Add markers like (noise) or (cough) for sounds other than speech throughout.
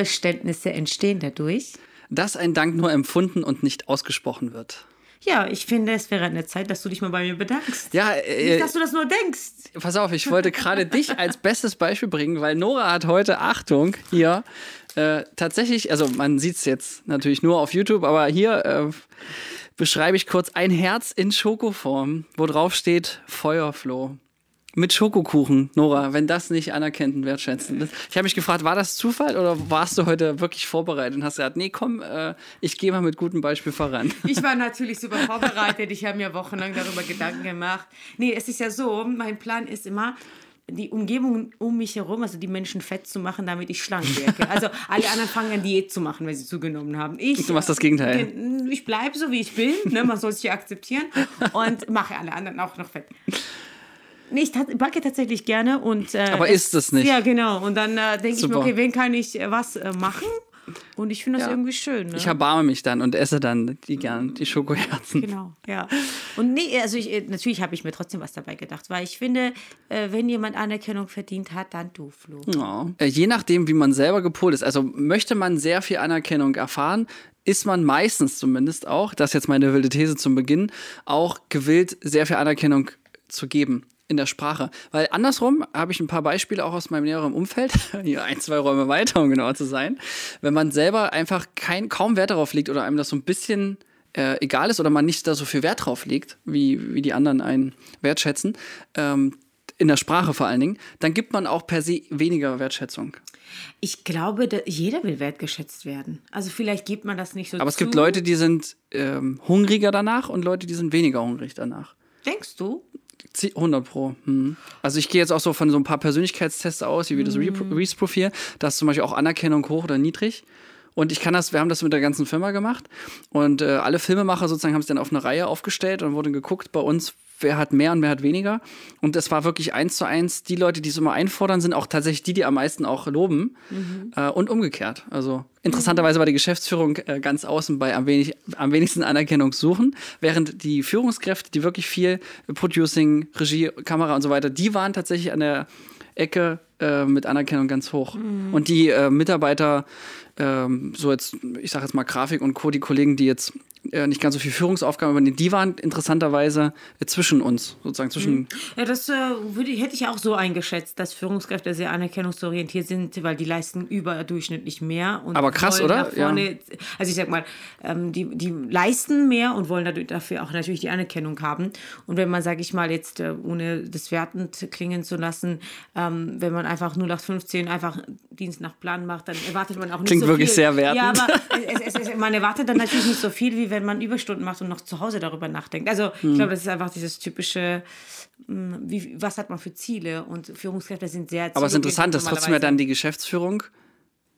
Missverständnisse entstehen dadurch. Dass ein Dank nur empfunden und nicht ausgesprochen wird. Ja, ich finde, es wäre eine Zeit, dass du dich mal bei mir bedankst. Ja, äh, Nicht, dass du das nur denkst. Pass auf, ich wollte gerade dich als bestes Beispiel bringen, weil Nora hat heute, Achtung, hier äh, tatsächlich, also man sieht es jetzt natürlich nur auf YouTube, aber hier äh, beschreibe ich kurz ein Herz in Schokoform, wo drauf steht Feuerfloh. Mit Schokokuchen, Nora, wenn das nicht anerkennt und wertschätzend ist. Ich habe mich gefragt, war das Zufall oder warst du heute wirklich vorbereitet und hast gesagt, nee, komm, äh, ich gehe mal mit gutem Beispiel voran. Ich war (laughs) natürlich super vorbereitet. Ich habe mir wochenlang darüber Gedanken gemacht. Nee, es ist ja so, mein Plan ist immer, die Umgebung um mich herum, also die Menschen fett zu machen, damit ich schlank werde. Also alle anderen fangen an Diät zu machen, wenn sie zugenommen haben. Ich, du machst das Gegenteil. Ich bleibe so, wie ich bin. Ne? Man soll sich ja akzeptieren und mache alle anderen auch noch fett. Nee, ich backe tatsächlich gerne und. Äh, Aber ist es nicht? Ja, genau. Und dann äh, denke ich mir, okay, wen kann ich äh, was äh, machen? Und ich finde das ja. irgendwie schön. Ne? Ich erbarme mich dann und esse dann die gern, die Schokoherzen. Genau, ja. Und nee, also ich, äh, natürlich habe ich mir trotzdem was dabei gedacht, weil ich finde, äh, wenn jemand Anerkennung verdient hat, dann du, Flo. Ja. Je nachdem, wie man selber gepolt ist. Also möchte man sehr viel Anerkennung erfahren, ist man meistens zumindest auch, das ist jetzt meine wilde These zum Beginn, auch gewillt, sehr viel Anerkennung zu geben in der Sprache. Weil andersrum habe ich ein paar Beispiele auch aus meinem näheren Umfeld, (laughs) hier ein, zwei Räume weiter, um genauer zu sein. Wenn man selber einfach kein, kaum Wert darauf legt oder einem das so ein bisschen äh, egal ist oder man nicht da so viel Wert drauf legt, wie, wie die anderen einen wertschätzen, ähm, in der Sprache vor allen Dingen, dann gibt man auch per se weniger Wertschätzung. Ich glaube, jeder will wertgeschätzt werden. Also vielleicht gibt man das nicht so. Aber es gibt Leute, die sind ähm, hungriger danach und Leute, die sind weniger hungrig danach. Denkst du? 100 Pro. Hm. Also ich gehe jetzt auch so von so ein paar Persönlichkeitstests aus, wie das mhm. Reese-Profil. Da ist zum Beispiel auch Anerkennung hoch oder niedrig. Und ich kann das, wir haben das mit der ganzen Firma gemacht. Und äh, alle Filmemacher sozusagen haben es dann auf eine Reihe aufgestellt und wurde geguckt bei uns, wer hat mehr und wer hat weniger. Und es war wirklich eins zu eins, die Leute, die es immer einfordern, sind auch tatsächlich die, die am meisten auch loben. Mhm. Äh, und umgekehrt. Also interessanterweise war die Geschäftsführung äh, ganz außen bei am, wenig, am wenigsten Anerkennung suchen, während die Führungskräfte, die wirklich viel Producing, Regie, Kamera und so weiter, die waren tatsächlich an der Ecke äh, mit Anerkennung ganz hoch. Mhm. Und die äh, Mitarbeiter, ähm, so jetzt, ich sage jetzt mal Grafik und Co., die Kollegen, die jetzt äh, nicht ganz so viel Führungsaufgaben übernehmen, die waren interessanterweise äh, zwischen uns, sozusagen zwischen. Mhm. Ja, das äh, würde, hätte ich auch so eingeschätzt, dass Führungskräfte sehr anerkennungsorientiert sind, weil die leisten überdurchschnittlich mehr. Aber krass, oder? Vorne, ja. Also ich sag mal, ähm, die, die leisten mehr und wollen dafür auch natürlich die Anerkennung haben. Und wenn man, sage ich mal, jetzt, äh, ohne das wertend klingen zu lassen, ähm, wenn man einfach 0815 einfach Dienst nach Plan macht, dann erwartet man auch nicht Klingt so wirklich viel. sehr wertend. Ja, aber es, es, es, man erwartet dann natürlich nicht so viel, wie wenn man Überstunden macht und noch zu Hause darüber nachdenkt. Also hm. ich glaube, das ist einfach dieses typische, hm, wie, was hat man für Ziele? Und Führungskräfte sind sehr Aber es ist interessant, dass trotzdem ja dann die Geschäftsführung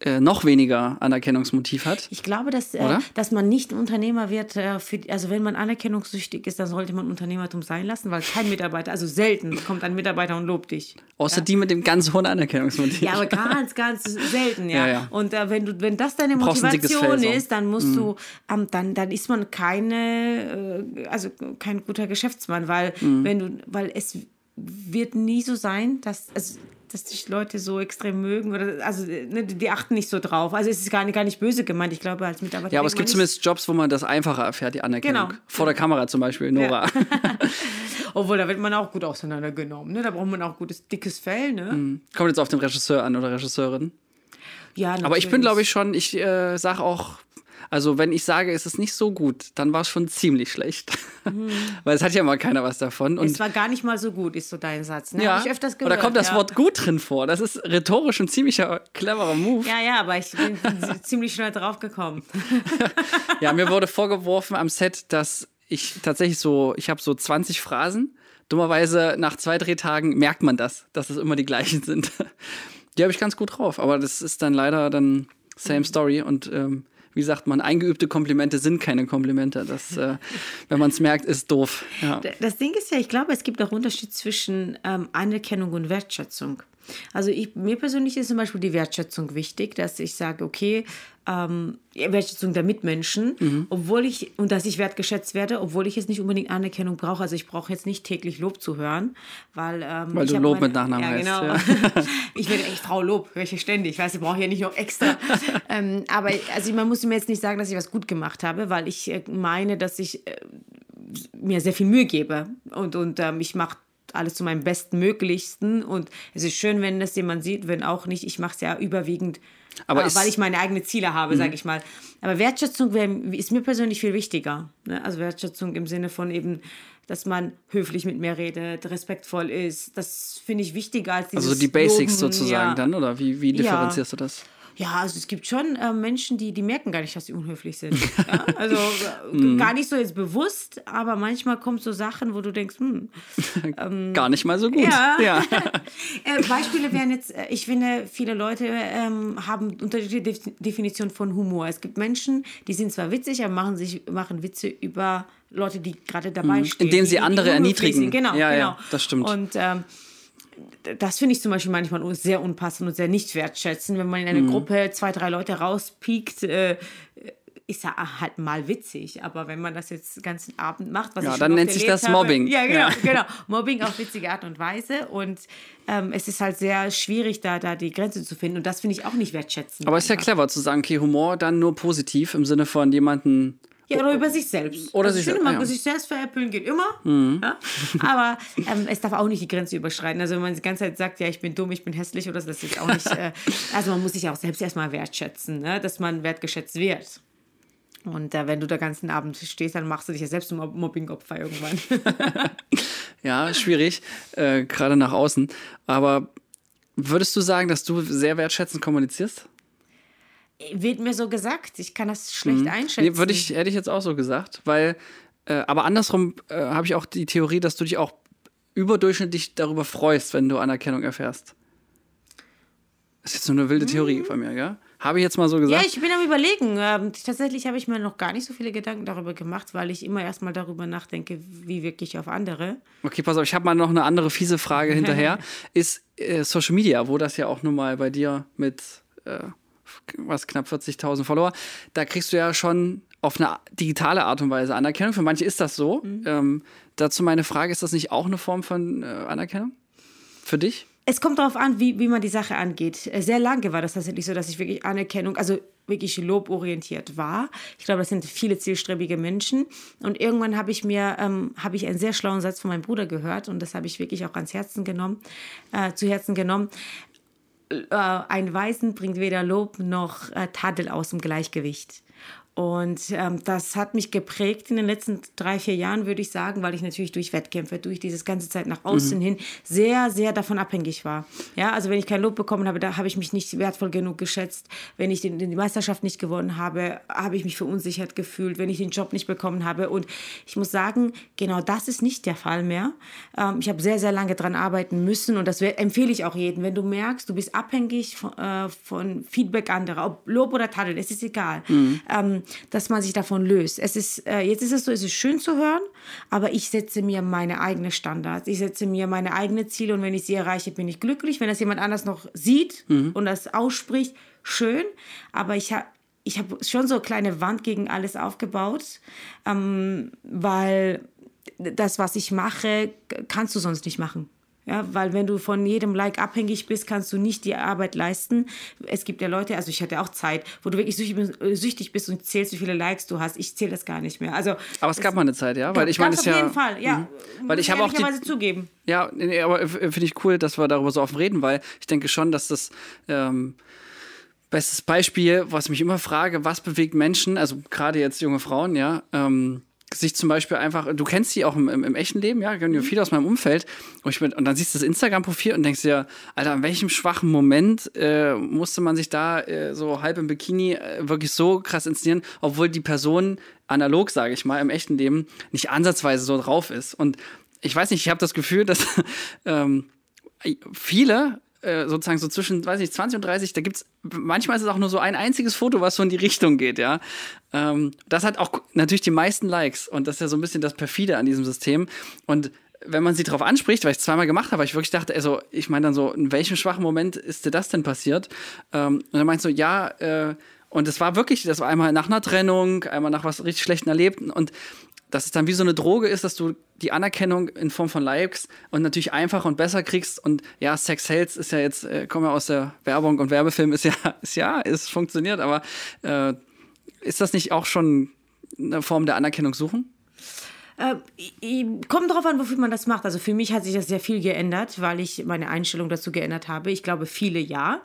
äh, noch weniger Anerkennungsmotiv hat. Ich glaube, dass, äh, dass man nicht Unternehmer wird, äh, für, also wenn man anerkennungssüchtig ist, dann sollte man Unternehmertum sein lassen, weil kein Mitarbeiter, also selten kommt ein Mitarbeiter und lobt dich. Außer ja. die mit dem ganz hohen Anerkennungsmotiv. Ja, aber ganz, ganz selten, ja. ja, ja. Und äh, wenn, du, wenn das deine Motivation ist, dann musst mhm. du, ähm, dann, dann ist man keine, äh, also kein guter Geschäftsmann, weil mhm. wenn du, weil es wird nie so sein, dass, also dass dich Leute so extrem mögen oder also ne, die achten nicht so drauf. Also es ist gar nicht, gar nicht böse gemeint. Ich glaube als Mitarbeiter. Ja, aber es gibt zumindest Jobs, wo man das einfacher erfährt, die Anerkennung. Genau. Vor der Kamera zum Beispiel, Nora. Ja. (laughs) Obwohl, da wird man auch gut auseinandergenommen. Ne? Da braucht man auch gutes, dickes Fell. Ne? Mhm. Kommt jetzt auf den Regisseur an oder Regisseurin. Ja, natürlich. Aber ich bin, glaube ich, schon, ich äh, sage auch also wenn ich sage, es ist nicht so gut, dann war es schon ziemlich schlecht. Mhm. (laughs) Weil es hat ja mal keiner was davon. Und es war gar nicht mal so gut, ist so dein Satz. Ne? Ja, ich öfters gehört, oder kommt das ja. Wort gut drin vor. Das ist rhetorisch ein ziemlicher cleverer Move. Ja, ja, aber ich bin (laughs) ziemlich schnell drauf gekommen. (laughs) ja, mir wurde vorgeworfen am Set, dass ich tatsächlich so, ich habe so 20 Phrasen. Dummerweise nach zwei, drei Tagen merkt man das, dass es immer die gleichen sind. Die habe ich ganz gut drauf, aber das ist dann leider dann same mhm. story und ähm, wie sagt man, eingeübte Komplimente sind keine Komplimente. Das, äh, (laughs) wenn man es merkt, ist doof. Ja. Das Ding ist ja, ich glaube, es gibt auch Unterschied zwischen ähm, Anerkennung und Wertschätzung. Also ich, mir persönlich ist zum Beispiel die Wertschätzung wichtig, dass ich sage, okay, ähm, Wertschätzung der Mitmenschen, mhm. obwohl ich, und dass ich wertgeschätzt werde, obwohl ich jetzt nicht unbedingt Anerkennung brauche. Also ich brauche jetzt nicht täglich Lob zu hören, weil. Ähm, weil du Lob meine, mit Nachnamen ja, genau. heißt. Ja. (laughs) ich werde echt Frau Lob, höre ich ständig. Ich weiß, ich brauche ja nicht noch extra. (laughs) ähm, aber also man muss mir jetzt nicht sagen, dass ich was gut gemacht habe, weil ich äh, meine, dass ich äh, mir sehr viel Mühe gebe und, und ähm, ich mache alles zu meinem Bestmöglichsten und es ist schön, wenn das jemand sieht, wenn auch nicht. Ich mache es ja überwiegend, aber äh, weil ich meine eigenen Ziele habe, mhm. sage ich mal. Aber Wertschätzung wär, ist mir persönlich viel wichtiger. Ne? Also Wertschätzung im Sinne von eben, dass man höflich mit mir redet, respektvoll ist. Das finde ich wichtiger als dieses Also die Basics Loben, sozusagen ja. dann, oder wie, wie differenzierst ja. du das? Ja, also es gibt schon äh, Menschen, die, die merken gar nicht, dass sie unhöflich sind. (laughs) ja? Also äh, gar nicht so jetzt bewusst, aber manchmal kommen so Sachen, wo du denkst, hm, (laughs) ähm, gar nicht mal so gut. Ja. (laughs) ja. äh, Beispiele wären jetzt, äh, ich finde, viele Leute ähm, haben unterschiedliche Definitionen von Humor. Es gibt Menschen, die sind zwar witzig, aber machen sich machen Witze über Leute, die gerade dabei mhm. stehen. Indem sie andere erniedrigen. Genau, ja, genau. Ja, das stimmt. Und ähm, das finde ich zum Beispiel manchmal sehr unpassend und sehr nicht wertschätzend, wenn man in eine mhm. Gruppe zwei, drei Leute rauspiekt. Äh, ist ja halt mal witzig, aber wenn man das jetzt den ganzen Abend macht, was ja, ich dann nennt sich das Mobbing. ja, genau, ja. (laughs) genau. Mobbing auf witzige Art und Weise und ähm, es ist halt sehr schwierig, da, da die Grenze zu finden und das finde ich auch nicht wertschätzend. Aber es ist ja clever zu sagen, okay, Humor dann nur positiv im Sinne von jemanden ja, oder über sich selbst. Oder also sich, ich finde, man ja. sich selbst veräppeln geht immer. Mhm. Ja? Aber ähm, es darf auch nicht die Grenze überschreiten. Also wenn man die ganze Zeit sagt, ja, ich bin dumm, ich bin hässlich oder so, das ist auch nicht. Äh, (laughs) also man muss sich auch selbst erstmal wertschätzen, ne? dass man wertgeschätzt wird. Und äh, wenn du den ganzen Abend stehst, dann machst du dich ja selbst zum Mobbing-Opfer irgendwann. (laughs) ja, schwierig, äh, gerade nach außen. Aber würdest du sagen, dass du sehr wertschätzend kommunizierst? Wird mir so gesagt. Ich kann das schlecht mhm. einschätzen. Nee, würde ich, hätte ich jetzt auch so gesagt, weil, äh, aber andersrum äh, habe ich auch die Theorie, dass du dich auch überdurchschnittlich darüber freust, wenn du Anerkennung erfährst. Das ist jetzt nur eine wilde Theorie mhm. von mir, gell? Habe ich jetzt mal so gesagt? Ja, ich bin am Überlegen. Ähm, tatsächlich habe ich mir noch gar nicht so viele Gedanken darüber gemacht, weil ich immer erstmal darüber nachdenke, wie wirklich auf andere. Okay, pass auf, ich habe mal noch eine andere fiese Frage hinterher. (laughs) ist äh, Social Media, wo das ja auch nun mal bei dir mit äh, was knapp 40.000 Follower, da kriegst du ja schon auf eine digitale Art und Weise Anerkennung. Für manche ist das so. Mhm. Ähm, dazu meine Frage, ist das nicht auch eine Form von äh, Anerkennung? Für dich? Es kommt darauf an, wie, wie man die Sache angeht. Äh, sehr lange war das tatsächlich so, dass ich wirklich Anerkennung, also wirklich loborientiert war. Ich glaube, das sind viele zielstrebige Menschen. Und irgendwann habe ich mir, ähm, habe ich einen sehr schlauen Satz von meinem Bruder gehört und das habe ich wirklich auch ans Herzen genommen, äh, zu Herzen genommen äh, ein Weißen bringt weder Lob noch äh, Tadel aus dem Gleichgewicht. Und ähm, das hat mich geprägt in den letzten drei, vier Jahren, würde ich sagen, weil ich natürlich durch Wettkämpfe, durch dieses ganze Zeit nach außen mhm. hin sehr, sehr davon abhängig war. Ja, also wenn ich kein Lob bekommen habe, da habe ich mich nicht wertvoll genug geschätzt. Wenn ich den, die Meisterschaft nicht gewonnen habe, habe ich mich verunsichert gefühlt. Wenn ich den Job nicht bekommen habe. Und ich muss sagen, genau das ist nicht der Fall mehr. Ähm, ich habe sehr, sehr lange daran arbeiten müssen und das empfehle ich auch jedem. Wenn du merkst, du bist abhängig von, äh, von Feedback anderer, ob Lob oder Tadel, es ist egal. Mhm. Ähm, dass man sich davon löst. Es ist, äh, jetzt ist es so, es ist schön zu hören, aber ich setze mir meine eigenen Standards. Ich setze mir meine eigenen Ziele und wenn ich sie erreiche, bin ich glücklich. Wenn das jemand anders noch sieht mhm. und das ausspricht, schön. Aber ich habe ich habe schon so eine kleine Wand gegen alles aufgebaut, ähm, weil das, was ich mache, kannst du sonst nicht machen. Ja, weil wenn du von jedem Like abhängig bist, kannst du nicht die Arbeit leisten. Es gibt ja Leute, also ich hatte auch Zeit, wo du wirklich süchtig bist und zählst, wie viele Likes du hast. Ich zähle das gar nicht mehr. Also aber es gab mal eine Zeit, ja, weil ich meine, es auf ja jeden Fall, ja, mh. weil ich habe auch die zugeben. Ja, aber finde ich cool, dass wir darüber so offen reden, weil ich denke schon, dass das ähm, bestes Beispiel, was mich immer frage, was bewegt Menschen, also gerade jetzt junge Frauen, ja. Ähm, sich zum Beispiel einfach, du kennst die auch im, im, im echten Leben, ja, kennen ja viele aus meinem Umfeld. Und, ich, und dann siehst du das Instagram-Profil und denkst dir, Alter, an welchem schwachen Moment äh, musste man sich da äh, so halb im Bikini äh, wirklich so krass inszenieren, obwohl die Person analog, sage ich mal, im echten Leben nicht ansatzweise so drauf ist. Und ich weiß nicht, ich habe das Gefühl, dass (laughs) ähm, viele äh, sozusagen so zwischen, weiß nicht, 20 und 30, da gibt es, manchmal ist es auch nur so ein einziges Foto, was so in die Richtung geht, ja. Ähm, das hat auch natürlich die meisten Likes und das ist ja so ein bisschen das Perfide an diesem System. Und wenn man sie darauf anspricht, weil ich es zweimal gemacht habe, weil ich wirklich dachte, also ich meine dann so, in welchem schwachen Moment ist dir das denn passiert? Ähm, und dann meinst du, ja, äh, und es war wirklich, das war einmal nach einer Trennung, einmal nach was richtig Schlechten erlebt und dass es dann wie so eine Droge ist, dass du die Anerkennung in Form von Likes und natürlich einfacher und besser kriegst. Und ja, Sex Sales ist ja jetzt, äh, kommen wir aus der Werbung und Werbefilm, ist ja, (laughs) ist ja, es funktioniert, aber äh, ist das nicht auch schon eine Form der Anerkennung suchen? Äh, kommt darauf an, wofür man das macht. Also für mich hat sich das sehr viel geändert, weil ich meine Einstellung dazu geändert habe. Ich glaube, viele ja.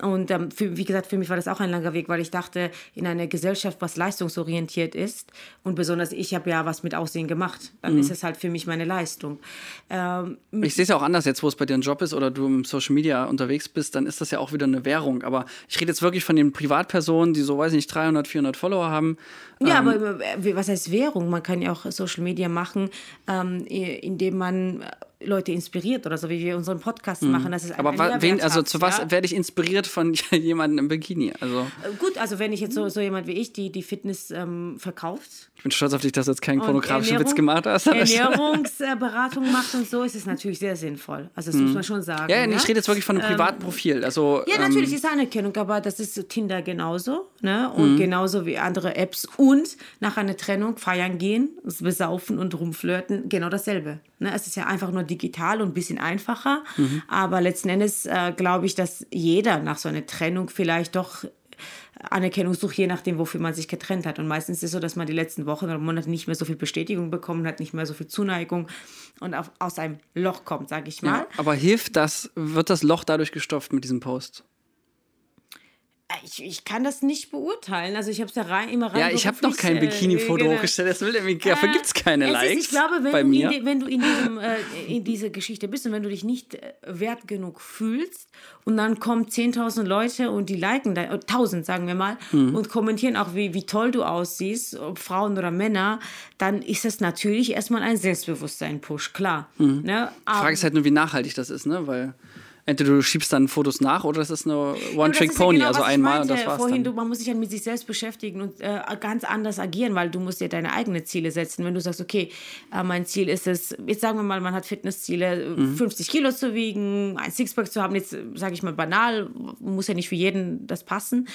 Und ähm, für, wie gesagt, für mich war das auch ein langer Weg, weil ich dachte, in einer Gesellschaft, was leistungsorientiert ist, und besonders ich habe ja was mit Aussehen gemacht, dann mhm. ist es halt für mich meine Leistung. Ähm, ich sehe es ja auch anders jetzt, wo es bei dir ein Job ist oder du im Social Media unterwegs bist, dann ist das ja auch wieder eine Währung. Aber ich rede jetzt wirklich von den Privatpersonen, die so, weiß ich nicht, 300, 400 Follower haben. Ja, ähm, aber äh, was heißt Währung? Man kann ja auch Social Media machen, ähm, indem man Leute inspiriert oder so, wie wir unseren Podcast mhm. machen. Das ist Aber ein wen, also zu was ja? werde ich inspiriert von (laughs) jemandem im Bikini? Also äh, Gut, also wenn ich jetzt so, so jemand wie ich, die die Fitness ähm, verkauft. Ich bin stolz auf dich, dass du jetzt keinen pornografischen Witz gemacht hast. Ernährungsberatung macht und so, ist es natürlich sehr sinnvoll. Also das mhm. muss man schon sagen. Ja, ja, ich rede jetzt wirklich von einem ähm, privaten Profil. Also, ja, natürlich ähm, ist Anerkennung, aber das ist Tinder genauso. Ne? Und mhm. genauso wie andere Apps. Und nach einer Trennung feiern gehen, besaufen und rumflirten, genau dasselbe. Ne? Es ist ja einfach nur digital und ein bisschen einfacher. Mhm. Aber letzten Endes äh, glaube ich, dass jeder nach so einer Trennung vielleicht doch Anerkennung sucht, je nachdem, wofür man sich getrennt hat. Und meistens ist es so, dass man die letzten Wochen oder Monate nicht mehr so viel Bestätigung bekommen hat, nicht mehr so viel Zuneigung und auf, aus einem Loch kommt, sage ich mal. Ja, aber hilft das, wird das Loch dadurch gestopft mit diesem Post? Ich, ich kann das nicht beurteilen. Also ich habe es da rein, immer rein. Ja, ich habe noch kein äh, Bikini-Foto äh, hochgestellt. Das will, dafür gibt es keine Likes. Ist, ich glaube, wenn, bei du, mir. In, wenn du in, diesem, äh, in dieser Geschichte bist und wenn du dich nicht äh, wert genug fühlst und dann kommen 10.000 Leute und die liken, da, 1.000 sagen wir mal, mhm. und kommentieren auch, wie, wie toll du aussiehst, ob Frauen oder Männer, dann ist das natürlich erstmal ein Selbstbewusstsein-Push, klar. Mhm. Ne? Die Frage ist halt nur, wie nachhaltig das ist, ne? weil entweder du schiebst dann Fotos nach oder es ist eine One-Trick-Pony, ja genau, also einmal und das war's vorhin, dann. Du, man muss sich ja mit sich selbst beschäftigen und äh, ganz anders agieren, weil du musst dir deine eigenen Ziele setzen. Wenn du sagst, okay, äh, mein Ziel ist es, jetzt sagen wir mal, man hat Fitnessziele, mhm. 50 Kilo zu wiegen, ein Sixpack zu haben, jetzt sage ich mal banal, muss ja nicht für jeden das passen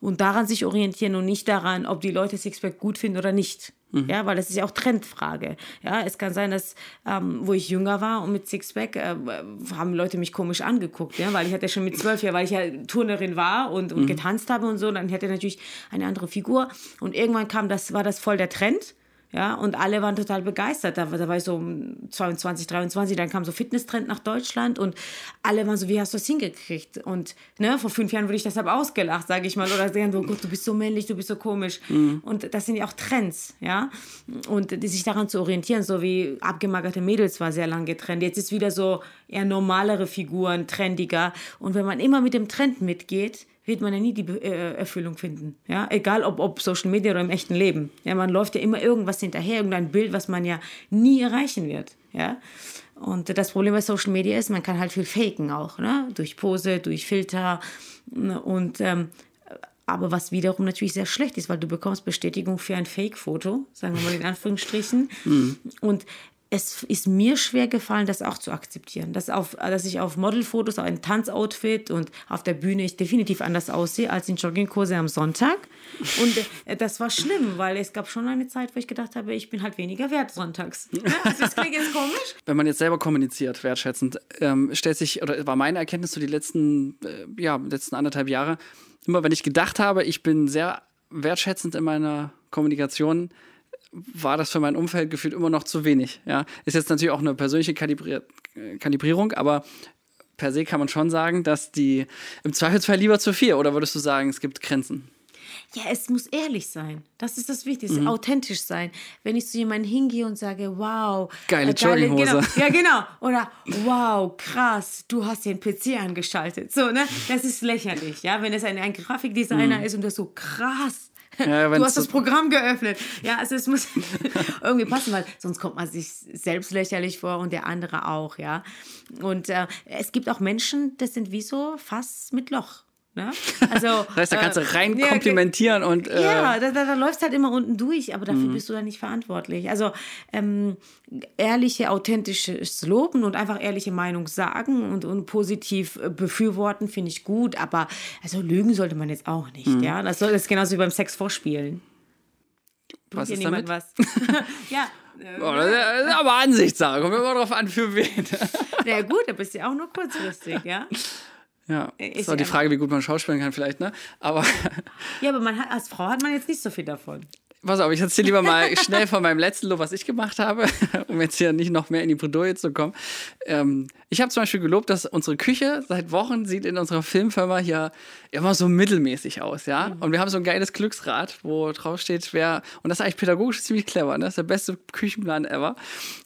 und daran sich orientieren und nicht daran, ob die Leute Sixpack gut finden oder nicht. Mhm. Ja, weil das ist ja auch Trendfrage. Ja, es kann sein, dass, ähm, wo ich jünger war und mit Sixpack, äh, haben Leute mich komisch angeguckt, ja, weil ich hatte schon mit zwölf Jahren, weil ich ja Turnerin war und, und mhm. getanzt habe und so, dann hatte ich natürlich eine andere Figur und irgendwann kam das, war das voll der Trend ja, und alle waren total begeistert. Da, da war ich so 22, 23, dann kam so Fitnesstrend nach Deutschland und alle waren so, wie hast du das hingekriegt? Und ne, vor fünf Jahren wurde ich deshalb ausgelacht, sage ich mal. Oder sagen, oh Gott, du bist so männlich, du bist so komisch. Mhm. Und das sind ja auch Trends, ja. Und die sich daran zu orientieren, so wie abgemagerte Mädels war sehr lange getrennt. Jetzt ist wieder so eher normalere Figuren, trendiger. Und wenn man immer mit dem Trend mitgeht, wird man ja nie die äh, Erfüllung finden. Ja? Egal ob, ob Social Media oder im echten Leben. Ja, man läuft ja immer irgendwas hinterher, irgendein Bild, was man ja nie erreichen wird. Ja? Und das Problem bei Social Media ist, man kann halt viel faken auch, ne? durch Pose, durch Filter. Und ähm, aber was wiederum natürlich sehr schlecht ist, weil du bekommst Bestätigung für ein Fake-Foto, sagen wir mal in Anführungsstrichen. Mhm. Und es ist mir schwer gefallen, das auch zu akzeptieren. Dass, auf, dass ich auf Modelfotos, ein Tanzoutfit und auf der Bühne ich definitiv anders aussehe als in Joggingkurse am Sonntag. Und äh, das war schlimm, weil es gab schon eine Zeit, wo ich gedacht habe, ich bin halt weniger wert sonntags. (laughs) Also das klingt jetzt komisch. Wenn man jetzt selber kommuniziert, wertschätzend, ähm, stellt sich, oder war meine Erkenntnis so die letzten, äh, ja, letzten anderthalb Jahre, immer wenn ich gedacht habe, ich bin sehr wertschätzend in meiner Kommunikation, war das für mein Umfeld gefühlt immer noch zu wenig. Ja? Ist jetzt natürlich auch eine persönliche Kalibri Kalibrierung, aber per se kann man schon sagen, dass die im Zweifelsfall lieber zu viel. Oder würdest du sagen, es gibt Grenzen? Ja, es muss ehrlich sein. Das ist das Wichtigste. Mhm. Authentisch sein. Wenn ich zu jemandem hingehe und sage, wow. Geile äh, Jogginghose. Genau, ja, (laughs) genau. Oder wow, krass, du hast den PC angeschaltet. So, ne? Das ist lächerlich, ja. Wenn es ein, ein Grafikdesigner mhm. ist und das so krass (laughs) ja, du hast das Programm geöffnet. Ja, also es muss (laughs) irgendwie passen, weil sonst kommt man sich selbst lächerlich vor und der andere auch, ja. Und äh, es gibt auch Menschen, das sind wie so Fass mit Loch. Ne? Also, (laughs) das heißt, da kannst du rein äh, komplimentieren und. Äh, ja, da, da, da läuft halt immer unten durch, aber dafür mhm. bist du dann nicht verantwortlich. Also ähm, ehrliche, authentisches Loben und einfach ehrliche Meinung sagen und, und positiv äh, befürworten, finde ich gut, aber also lügen sollte man jetzt auch nicht. Mhm. Ja? Das, soll, das ist genauso wie beim Sex vorspielen. Was ist damit? was? (laughs) (laughs) ja. Oh, das ist aber Ansichtssache. Kommt immer drauf an, für wen. Na ja, gut, da bist du ja auch nur kurzfristig, ja. Ja, äh, ist auch die Frage, wie gut man schauspielen kann, vielleicht, ne? Aber. (laughs) Ja, aber man hat, als Frau hat man jetzt nicht so viel davon. Pass auf, ich erzähle lieber mal schnell von meinem letzten Lob, was ich gemacht habe, (laughs) um jetzt hier nicht noch mehr in die Bredouille zu kommen. Ähm, ich habe zum Beispiel gelobt, dass unsere Küche seit Wochen sieht in unserer Filmfirma hier immer so mittelmäßig aus, ja. Mhm. Und wir haben so ein geiles Glücksrad, wo drauf steht, wer, und das ist eigentlich pädagogisch ziemlich clever, ne? Das ist der beste Küchenplan ever.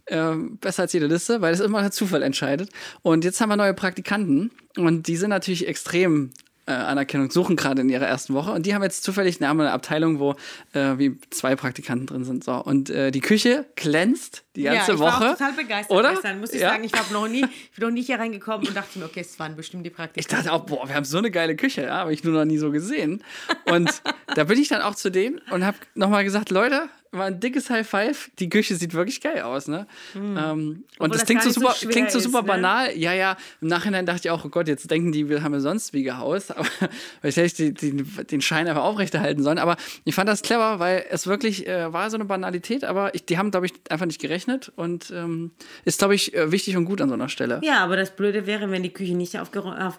Ähm, besser als jede Liste, weil es immer der Zufall entscheidet. Und jetzt haben wir neue Praktikanten und die sind natürlich extrem äh, Anerkennung suchen, gerade in ihrer ersten Woche. Und die haben jetzt zufällig eine, eine Abteilung, wo äh, wie zwei Praktikanten drin sind. So. Und äh, die Küche glänzt die ganze ja, ich Woche. War auch total begeistert oder? Gestern, muss ich ja. sagen. Ich habe noch nie, ich bin noch nie hier reingekommen und dachte mir, okay, es waren bestimmt die Praktikanten. Ich dachte auch, boah, wir haben so eine geile Küche, ja, habe ich nur noch nie so gesehen. Und (laughs) da bin ich dann auch zu denen und habe nochmal gesagt, Leute, war ein dickes High Five. Die Küche sieht wirklich geil aus, ne? Mhm. Ähm, und das, das klingt so super, so klingt so super ist, ne? banal. Ja, ja. Im Nachhinein dachte ich auch, oh Gott, jetzt denken die, wir haben ja sonst wie gehaust. (laughs) Aber ich hätte die, die, den Schein einfach aufrechterhalten sollen. Aber ich fand das clever, weil es wirklich äh, war so eine Banalität, aber ich, die haben, glaube ich, einfach nicht gerechnet und ähm, ist, glaube ich, äh, wichtig und gut an so einer Stelle. Ja, aber das Blöde wäre, wenn die Küche nicht, auf,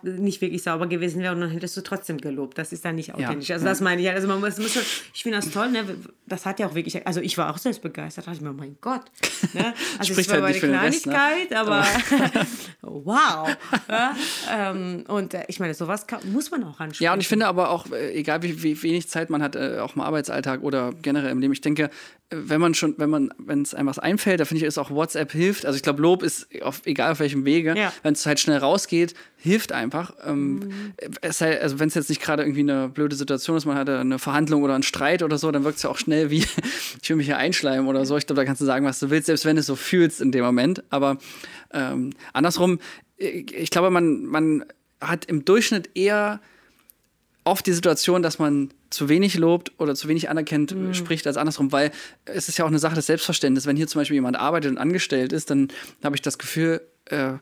nicht wirklich sauber gewesen wäre und dann hättest du trotzdem gelobt. Das ist dann nicht authentisch. Ja, also, das meine ich. Also, man muss, muss ich finde das toll, ne? Das hat ja auch wirklich also ich war auch selbst begeistert. Da dachte ich mir, mein Gott. (laughs) Ne? Also es war halt eine Kleinigkeit, Rest, ne? aber (laughs) (laughs) wow. Ja? Ähm, und äh, ich meine, sowas kann, muss man auch anschauen. Ja, und ich finde aber auch, äh, egal wie, wie wenig Zeit man hat, äh, auch im Arbeitsalltag oder generell im Leben, ich denke, wenn man schon, wenn man, wenn es einem was einfällt, da finde ich, ist auch WhatsApp hilft. Also ich glaube, Lob ist auf, egal auf welchem Wege, ja. wenn es halt schnell rausgeht, hilft einfach. Ähm, mhm. es sei, also wenn es jetzt nicht gerade irgendwie eine blöde Situation ist, man hatte eine Verhandlung oder einen Streit oder so, dann wirkt es ja auch schnell wie, (laughs) ich will mich hier einschleimen oder so. Ich glaube, da kannst du sagen, was du willst, selbst wenn du es so fühlst in dem Moment. Aber ähm, andersrum, ich glaube, man, man hat im Durchschnitt eher oft die Situation, dass man zu wenig lobt oder zu wenig anerkennt, mhm. spricht als andersrum, weil es ist ja auch eine Sache des Selbstverständnisses. Wenn hier zum Beispiel jemand arbeitet und angestellt ist, dann habe ich das Gefühl, äh,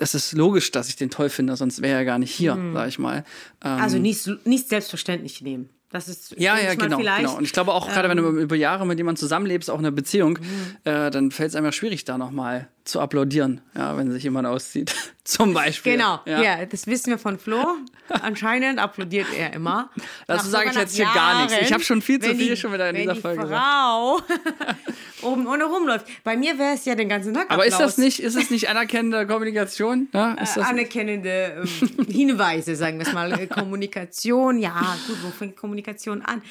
es ist logisch, dass ich den toll finde, sonst wäre er gar nicht hier, mhm. sag ich mal. Ähm, also nicht, nicht selbstverständlich nehmen. Das ist ja, ja, genau, genau. Und ich glaube auch, gerade wenn du ähm, über Jahre mit jemandem zusammenlebst, auch eine Beziehung, mhm. äh, dann fällt es einem ja schwierig, da nochmal zu applaudieren, ja, wenn sich jemand auszieht. (laughs) Zum Beispiel. Genau, ja. ja. das wissen wir von Flo. Anscheinend applaudiert er immer. Das sage ich jetzt hier gar nichts. Ich habe schon viel zu viel die, schon wieder in dieser die Folge Frau (laughs) oben ohne rumläuft. Bei mir wäre es ja den ganzen Tag Aber ist das nicht, ist es nicht anerkennende Kommunikation? Ja, äh, anerkennende ähm, Hinweise, sagen wir es mal. Äh, Kommunikation, ja, gut, wo fängt Kommunikation an?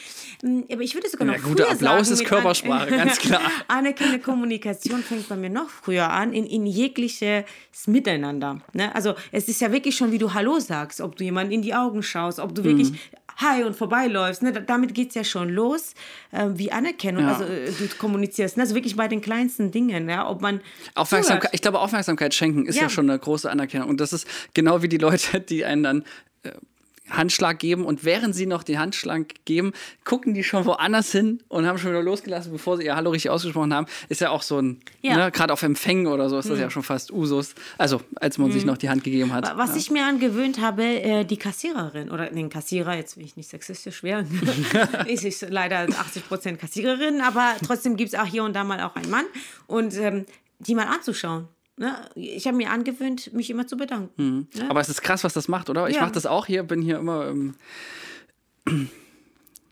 Ähm, aber ich würde sogar noch ja, früher guter Applaus sagen, ist Körpersprache, ganz (laughs) klar. anerkennende Kommunikation fängt bei mir noch früher an, in, in jegliches Miteinander. Ne? Also es ist ja wirklich schon, wie du Hallo sagst, ob du jemand in die Augen schaust, ob du wirklich mhm. Hi und vorbeiläufst. Ne? Damit geht es ja schon los, äh, wie Anerkennung. Ja. Also äh, du kommunizierst. Ne? Also wirklich bei den kleinsten Dingen, ja, ob man. Aufmerksamkeit, ich glaube, Aufmerksamkeit schenken ist ja. ja. schon eine große Anerkennung. Und das ist genau wie die Leute, die einen dann. Handschlag geben und während sie noch den Handschlag geben, gucken die schon woanders hin und haben schon wieder losgelassen, bevor sie ihr Hallo richtig ausgesprochen haben. Ist ja auch so ein, ja. ne, gerade auf Empfängen oder so ist das mhm. ja schon fast Usus. Also, als man mhm. sich noch die Hand gegeben hat. Was ja. ich mir angewöhnt habe, äh, die Kassiererin oder den Kassierer, jetzt will ich nicht sexistisch werden, ist (laughs) ich leider 80 Prozent Kassiererin, aber trotzdem gibt es auch hier und da mal auch einen Mann und ähm, die mal anzuschauen. Ne? Ich habe mir angewöhnt, mich immer zu bedanken. Mhm. Ne? Aber es ist krass, was das macht, oder? Ich ja. mache das auch hier, bin hier immer. Ähm,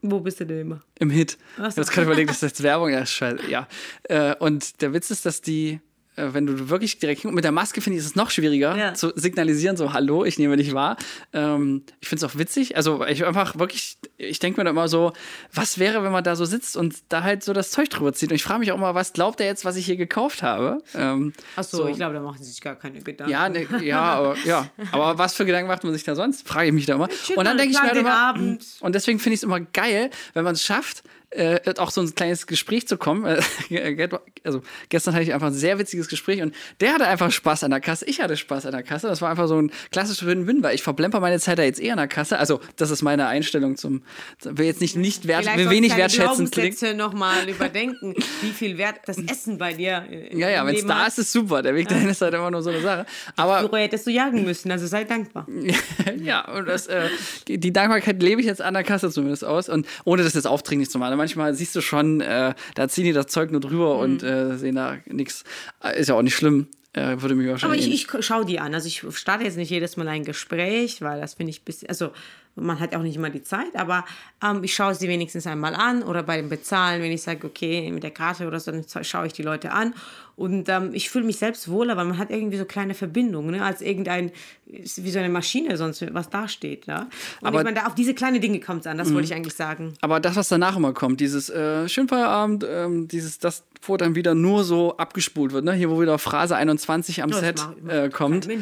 Wo bist du denn immer? Im Hit. Ich habe jetzt gerade überlegt, das ist jetzt Werbung. Ja, scheiße. Ja. Äh, und der Witz ist, dass die wenn du wirklich direkt mit der Maske finde ich es noch schwieriger ja. zu signalisieren, so Hallo, ich nehme dich wahr. Ähm, ich finde es auch witzig. Also ich einfach wirklich, ich denke mir da immer so, was wäre, wenn man da so sitzt und da halt so das Zeug drüber zieht. Und ich frage mich auch immer, was glaubt er jetzt, was ich hier gekauft habe? Ähm, Ach so, so, ich glaube, da machen sie sich gar keine Gedanken. Ja, ne, ja, aber, ja, aber was für Gedanken macht man sich da sonst? Frage ich mich da immer. Und dann denke ich mir halt immer, Abend. und deswegen finde ich es immer geil, wenn man es schafft, äh, auch so ein kleines Gespräch zu kommen. (laughs) also gestern hatte ich einfach ein sehr witziges Gespräch und der hatte einfach Spaß an der Kasse. Ich hatte Spaß an der Kasse. Das war einfach so ein klassischer Win-Win, weil ich verblemper meine Zeit da jetzt eher an der Kasse. Also das ist meine Einstellung zum, will jetzt nicht, nicht wert, will wenig wertschätzend klingen. nochmal überdenken, wie viel Wert das Essen bei dir Ja, ja, wenn es da ist, ist super. Der Weg dahin ist halt immer nur so eine Sache. Aber Früher hättest du jagen müssen, also sei dankbar. (laughs) ja, und das, äh, die Dankbarkeit lebe ich jetzt an der Kasse zumindest aus und ohne das jetzt aufdringlich zu machen. Manchmal siehst du schon, äh, da ziehen die das Zeug nur drüber mhm. und äh, sehen da nichts. Äh, ist ja auch nicht schlimm. Äh, würde mich wahrscheinlich. Aber ich, ich schaue die an. Also ich starte jetzt nicht jedes Mal ein Gespräch, weil das finde ich ein bisschen, also man hat auch nicht immer die Zeit, aber ähm, ich schaue sie wenigstens einmal an oder bei dem Bezahlen, wenn ich sage, okay, mit der Karte oder so, dann schaue ich die Leute an und ähm, ich fühle mich selbst wohler, weil man hat irgendwie so kleine Verbindungen, ne, als irgendein, wie so eine Maschine sonst, was da steht. Ja? Und aber ich meine, auf diese kleinen Dinge kommt es an, das wollte mhm. ich eigentlich sagen. Aber das, was danach immer kommt, dieses äh, Schönfeierabend, ähm, dieses, das, wo dann wieder nur so abgespult wird, ne? hier wo wieder Phrase 21 am oh, Set äh, kommt. (laughs)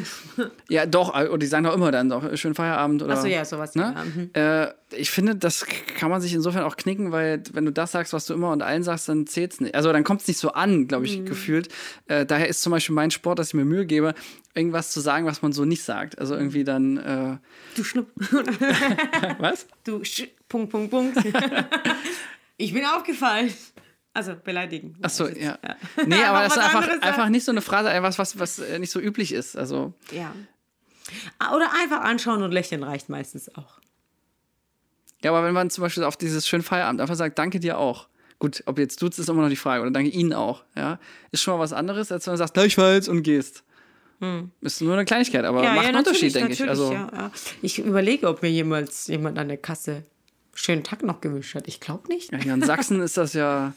Ja, doch, äh, und die sagen doch immer dann doch, schönen Feierabend oder. Achso, ja, sowas. Ne? Ja. Mhm. Äh, ich finde, das kann man sich insofern auch knicken, weil wenn du das sagst, was du immer und allen sagst, dann zählt es nicht. Also dann kommt es nicht so an, glaube ich, mhm. gefühlt. Äh, daher ist zum Beispiel mein Sport, dass ich mir Mühe gebe, irgendwas zu sagen, was man so nicht sagt. Also irgendwie dann. Äh du Schnupp. (laughs) was? Du Sch Punkt, Punkt, Punkt. (laughs) ich bin aufgefallen. Also beleidigen. Ach so, ja. ja. Nee, (laughs) aber das ist einfach, einfach nicht so eine Phrase, was, was äh, nicht so üblich ist. Also. Ja. Oder einfach anschauen und lächeln reicht meistens auch. Ja, aber wenn man zum Beispiel auf dieses schöne Feierabend einfach sagt, danke dir auch. Gut, ob jetzt duzt, ist immer noch die Frage. Oder danke Ihnen auch. Ja, ist schon mal was anderes, als wenn du sagst, gleichfalls und gehst. Hm. Ist nur eine Kleinigkeit, aber ja, macht ja, einen Unterschied, denke ich. Also, ja, ich überlege, ob mir jemals jemand an der Kasse schönen Tag noch gewünscht hat. Ich glaube nicht. Ja, hier in Sachsen (laughs) ist das ja.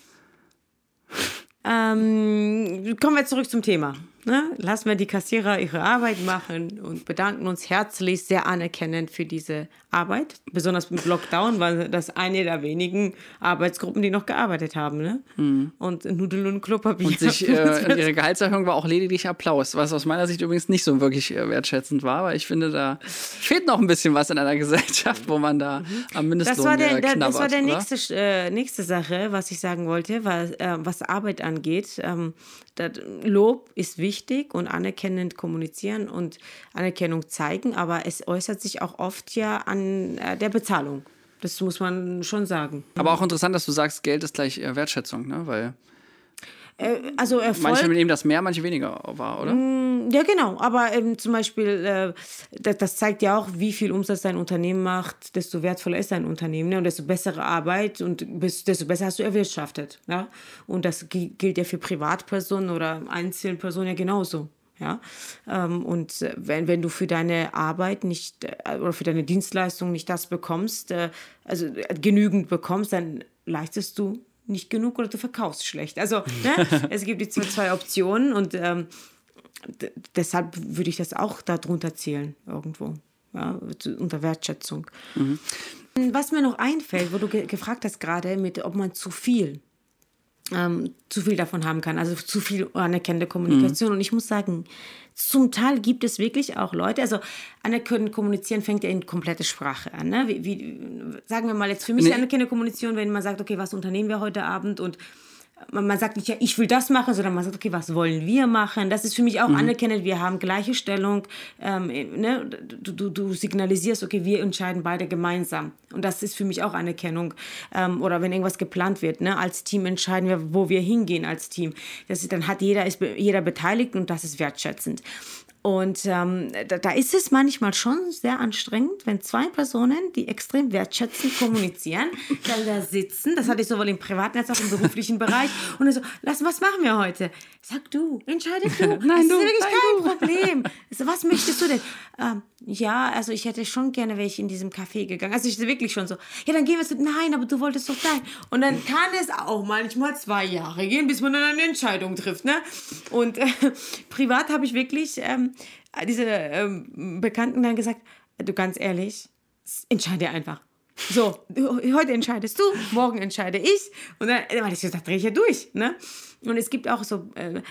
ähm, kommen wir zurück zum Thema. Ne? Lassen wir die Kassierer ihre Arbeit machen und bedanken uns herzlich, sehr anerkennend für diese Arbeit. Besonders mit Lockdown war das eine der wenigen Arbeitsgruppen, die noch gearbeitet haben. Ne? Mhm. Und Nudeln und Klopapier. Und sich, äh, (laughs) ihre Gehaltserhöhung war auch lediglich Applaus, was aus meiner Sicht übrigens nicht so wirklich äh, wertschätzend war, weil ich finde, da fehlt noch ein bisschen was in einer (laughs) Gesellschaft, wo man da mhm. am Mindestlohn das war der, der Das war der nächste, äh, nächste Sache, was ich sagen wollte, weil, äh, was Arbeit angeht. Ähm, Lob ist wichtig und anerkennend kommunizieren und Anerkennung zeigen, aber es äußert sich auch oft ja an äh, der Bezahlung. Das muss man schon sagen. Aber auch interessant, dass du sagst, Geld ist gleich äh, Wertschätzung, ne? Weil äh, also Erfolg, manche nehmen das mehr, manche weniger wahr, oder? Ja, genau. Aber ähm, zum Beispiel, äh, das, das, zeigt ja auch, wie viel Umsatz dein Unternehmen macht, desto wertvoller ist dein Unternehmen ne? und desto bessere Arbeit und desto besser hast du erwirtschaftet. Ja? Und das gilt ja für Privatpersonen oder Einzelpersonen ja genauso. Ja, ähm, und äh, wenn, wenn du für deine Arbeit nicht äh, oder für deine Dienstleistung nicht das bekommst, äh, also äh, genügend bekommst, dann leistest du nicht genug oder du verkaufst schlecht. Also ne, (laughs) es gibt die zwei Optionen und ähm, deshalb würde ich das auch darunter zählen irgendwo, ja, unter Wertschätzung. Mhm. Was mir noch einfällt, wo du ge gefragt hast gerade, mit ob man zu viel ähm, zu viel davon haben kann, also zu viel anerkennende Kommunikation. Mhm. Und ich muss sagen, zum Teil gibt es wirklich auch Leute, also anerkennende Kommunizieren fängt ja in komplette Sprache an. Ne? Wie, wie, sagen wir mal jetzt für mich nee. anerkennende Kommunikation, wenn man sagt, okay, was unternehmen wir heute Abend und man, sagt nicht, ja, ich will das machen, sondern man sagt, okay, was wollen wir machen? Das ist für mich auch mhm. anerkennend, wir haben gleiche Stellung. Ähm, ne? du, du, du, signalisierst, okay, wir entscheiden beide gemeinsam. Und das ist für mich auch Anerkennung. Ähm, oder wenn irgendwas geplant wird, ne? als Team entscheiden wir, wo wir hingehen als Team. Das ist, dann hat jeder, ist jeder beteiligt und das ist wertschätzend. Und ähm, da, da, ist es manchmal schon sehr anstrengend, wenn zwei Personen, die extrem wertschätzend kommunizieren, (laughs) dann da sitzen. Das hatte ich sowohl im privaten als auch im beruflichen Bereich. Und so, lass, was machen wir heute? Sag du, entscheide du. (laughs) nein, das du, ist wirklich kein du. Problem. (laughs) So, was möchtest du denn? Ähm, ja, also ich hätte schon gerne wäre ich in diesem Café gegangen. Also ich wirklich schon so, ja, dann gehen wir so, nein, aber du wolltest doch sein. Und dann kann es auch manchmal zwei Jahre gehen, bis man dann eine Entscheidung trifft. Ne? Und äh, privat habe ich wirklich ähm, diese ähm, Bekannten dann gesagt, du ganz ehrlich, entscheide einfach. So, heute entscheidest du, morgen entscheide ich. Und dann, dann ich gesagt, drehe ich ja durch. Ne? Und es gibt auch so äh,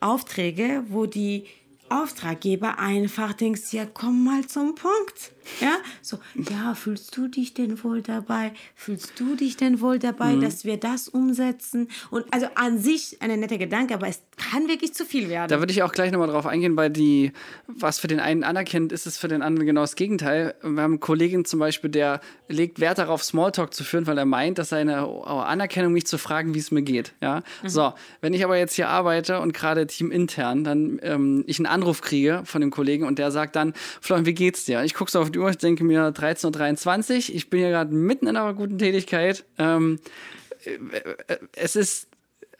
Aufträge, wo die Auftraggeber einfach denkst, ja, komm mal zum Punkt. Ja, so, ja, fühlst du dich denn wohl dabei? Fühlst du dich denn wohl dabei, mhm. dass wir das umsetzen? Und also an sich ein netter Gedanke, aber es kann wirklich zu viel werden. Da würde ich auch gleich nochmal drauf eingehen, weil die, was für den einen anerkennt, ist es für den anderen genau das Gegenteil. Wir haben einen Kollegen zum Beispiel, der legt Wert darauf, Smalltalk zu führen, weil er meint, dass seine Anerkennung nicht zu fragen, wie es mir geht. Ja, mhm. so, wenn ich aber jetzt hier arbeite und gerade teamintern, dann ähm, ich einen Anruf kriege von dem Kollegen und der sagt dann, Florian, wie geht's dir? Ich gucke so auf die Uhr, ich denke mir 13.23 Uhr, ich bin hier gerade mitten in einer guten Tätigkeit. Ähm, äh, äh, es ist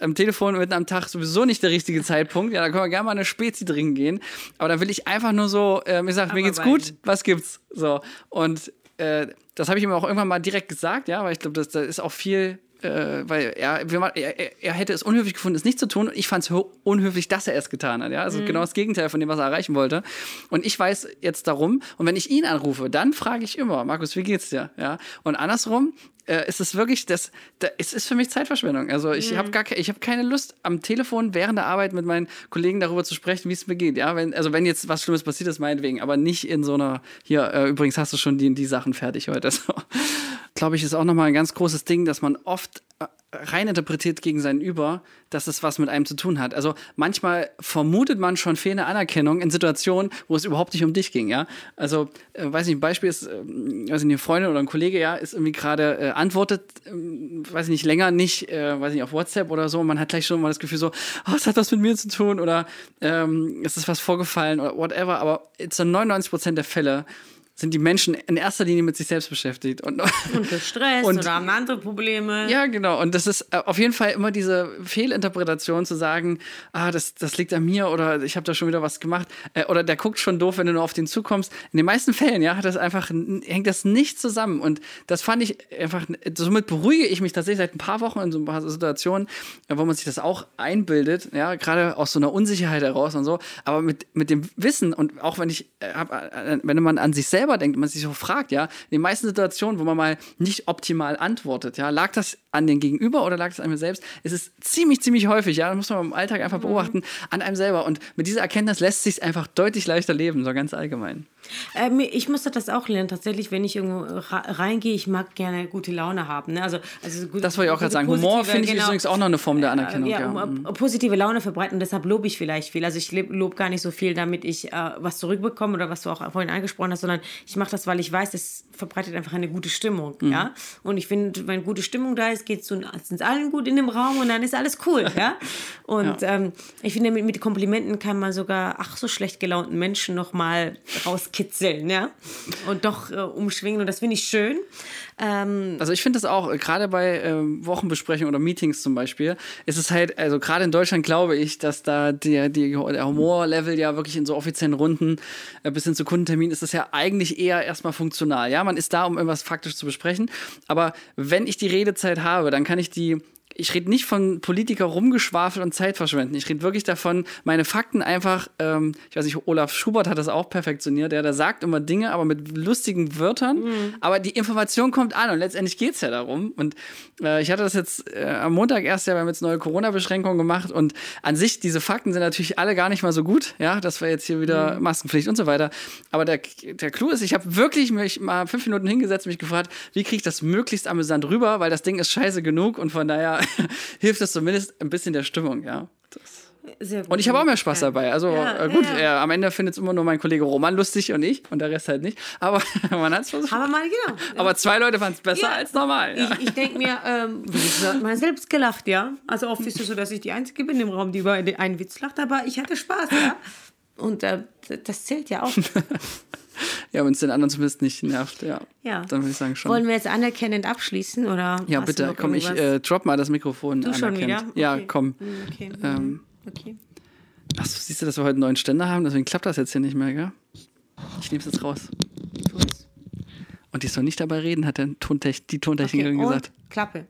am Telefon mitten am Tag sowieso nicht der richtige Zeitpunkt. Ja, da können wir gerne mal eine Spezi drin gehen. Aber da will ich einfach nur so, äh, mir sagt, mir geht's gut, was gibt's? So. Und äh, das habe ich ihm auch irgendwann mal direkt gesagt, ja, weil ich glaube, das, da ist auch viel äh, weil er, er, er, hätte es unhöflich gefunden, es nicht zu tun. Und ich fand es unhöflich, dass er es getan hat. Ja? Also mhm. genau das Gegenteil von dem, was er erreichen wollte. Und ich weiß jetzt darum. Und wenn ich ihn anrufe, dann frage ich immer, Markus, wie geht's dir? Ja? Und andersrum äh, ist es wirklich, das, das, es ist für mich Zeitverschwendung. Also ich mhm. habe gar ich hab keine Lust, am Telefon während der Arbeit mit meinen Kollegen darüber zu sprechen, wie es mir geht. Ja? Wenn, also wenn jetzt was Schlimmes passiert ist, meinetwegen, aber nicht in so einer, hier, äh, übrigens hast du schon die, die Sachen fertig heute. (laughs) So glaube ich, ist auch nochmal ein ganz großes Ding, dass man oft äh, rein interpretiert gegen seinen Über, dass es was mit einem zu tun hat. Also manchmal vermutet man schon fehlende Anerkennung in Situationen, wo es überhaupt nicht um dich ging, ja. Also, äh, weiß nicht, ein Beispiel ist, äh, nicht, eine Freundin oder ein Kollege, ja, ist irgendwie gerade äh, antwortet, äh, weiß ich nicht, länger nicht, äh, weiß nicht, auf WhatsApp oder so, man hat gleich schon mal das Gefühl so, oh, es hat was mit mir zu tun oder ähm, es ist was vorgefallen oder whatever, aber zu 99 Prozent der Fälle sind die Menschen in erster Linie mit sich selbst beschäftigt. Und, und gestresst und, oder haben andere Probleme. Ja, genau. Und das ist äh, auf jeden Fall immer diese Fehlinterpretation zu sagen, ah, das, das liegt an mir oder ich habe da schon wieder was gemacht. Äh, oder der guckt schon doof, wenn du nur auf den zukommst. In den meisten Fällen, ja, hat das einfach, hängt das nicht zusammen. Und das fand ich einfach, somit beruhige ich mich tatsächlich seit ein paar Wochen in so ein paar Situationen, wo man sich das auch einbildet, ja, gerade aus so einer Unsicherheit heraus und so. Aber mit, mit dem Wissen und auch wenn ich, äh, wenn man an sich selber selber denkt, man sich so fragt, ja, in den meisten Situationen, wo man mal nicht optimal antwortet, ja, lag das an den Gegenüber oder lag das an mir selbst? Es ist ziemlich, ziemlich häufig, ja, das muss man im Alltag einfach mhm. beobachten, an einem selber. Und mit dieser Erkenntnis lässt sich einfach deutlich leichter leben, so ganz allgemein. Ähm, ich musste das auch lernen, tatsächlich, wenn ich irgendwo reingehe, ich mag gerne gute Laune haben. Ne? Also, also gut, das wollte ich auch gerade sagen. Humor finde ich genau, übrigens auch noch eine Form der Anerkennung. Ja, ja. Um, um, positive Laune verbreiten, deshalb lobe ich vielleicht viel. Also ich lobe gar nicht so viel, damit ich äh, was zurückbekomme oder was du auch vorhin angesprochen hast, sondern ich mache das, weil ich weiß, es verbreitet einfach eine gute Stimmung. Mhm. Ja? Und ich finde, wenn gute Stimmung da ist, geht es uns allen gut in dem Raum und dann ist alles cool. (laughs) ja? Und ja. Ähm, ich finde, mit, mit Komplimenten kann man sogar, ach, so schlecht gelaunten Menschen nochmal rauskitzeln. Ja? Und doch äh, umschwingen und das finde ich schön. Ähm, also ich finde das auch, gerade bei äh, Wochenbesprechungen oder Meetings zum Beispiel, ist es halt, also gerade in Deutschland glaube ich, dass da der, die, der Humorlevel ja wirklich in so offiziellen Runden äh, bis hin zu Kundenterminen ist das ja eigentlich eher erstmal funktional. Ja, man ist da, um irgendwas faktisch zu besprechen. Aber wenn ich die Redezeit habe, dann kann ich die ich rede nicht von Politiker rumgeschwafelt und Zeit verschwenden. Ich rede wirklich davon, meine Fakten einfach, ähm, ich weiß nicht, Olaf Schubert hat das auch perfektioniert, der, der sagt immer Dinge, aber mit lustigen Wörtern, mhm. aber die Information kommt an und letztendlich geht es ja darum. Und äh, ich hatte das jetzt äh, am Montag erst ja, wir haben jetzt neue Corona-Beschränkungen gemacht und an sich, diese Fakten sind natürlich alle gar nicht mal so gut, ja, dass wir jetzt hier wieder mhm. Maskenpflicht und so weiter. Aber der, der Clou ist, ich habe wirklich mich mal fünf Minuten hingesetzt und mich gefragt, wie kriege ich das möglichst amüsant rüber, weil das Ding ist scheiße genug und von daher (laughs) hilft das zumindest ein bisschen der Stimmung, ja. Und ich habe auch mehr Spaß dabei. Also ja, äh, gut, ja. äh, am Ende findet es immer nur mein Kollege Roman lustig und ich und der Rest halt nicht. Aber (laughs) man hat es versucht. Aber mal genau. Aber zwei Leute fanden es besser als normal. Ich, ich denke mir, ähm, man selbst gelacht, ja. Also oft ist es so, dass ich die Einzige bin im Raum, die über einen Witz lacht, aber ich hatte Spaß, ja. Und äh, das zählt ja auch. (laughs) (laughs) ja, wenn es den anderen zumindest nicht nervt, ja. Ja. Dann würde ich sagen schon. Wollen wir jetzt anerkennend abschließen oder? Ja, bitte, komm, ich äh, drop mal das Mikrofon. Du schon wieder? Okay. Ja, komm. Hm, okay. Ähm, okay. Achso, siehst du, dass wir heute einen neuen Ständer haben? Deswegen klappt das jetzt hier nicht mehr, gell? Ich nehme es jetzt raus. Und die soll nicht dabei reden, hat der Tontech die Tontechnikerin okay, gesagt. Klappe.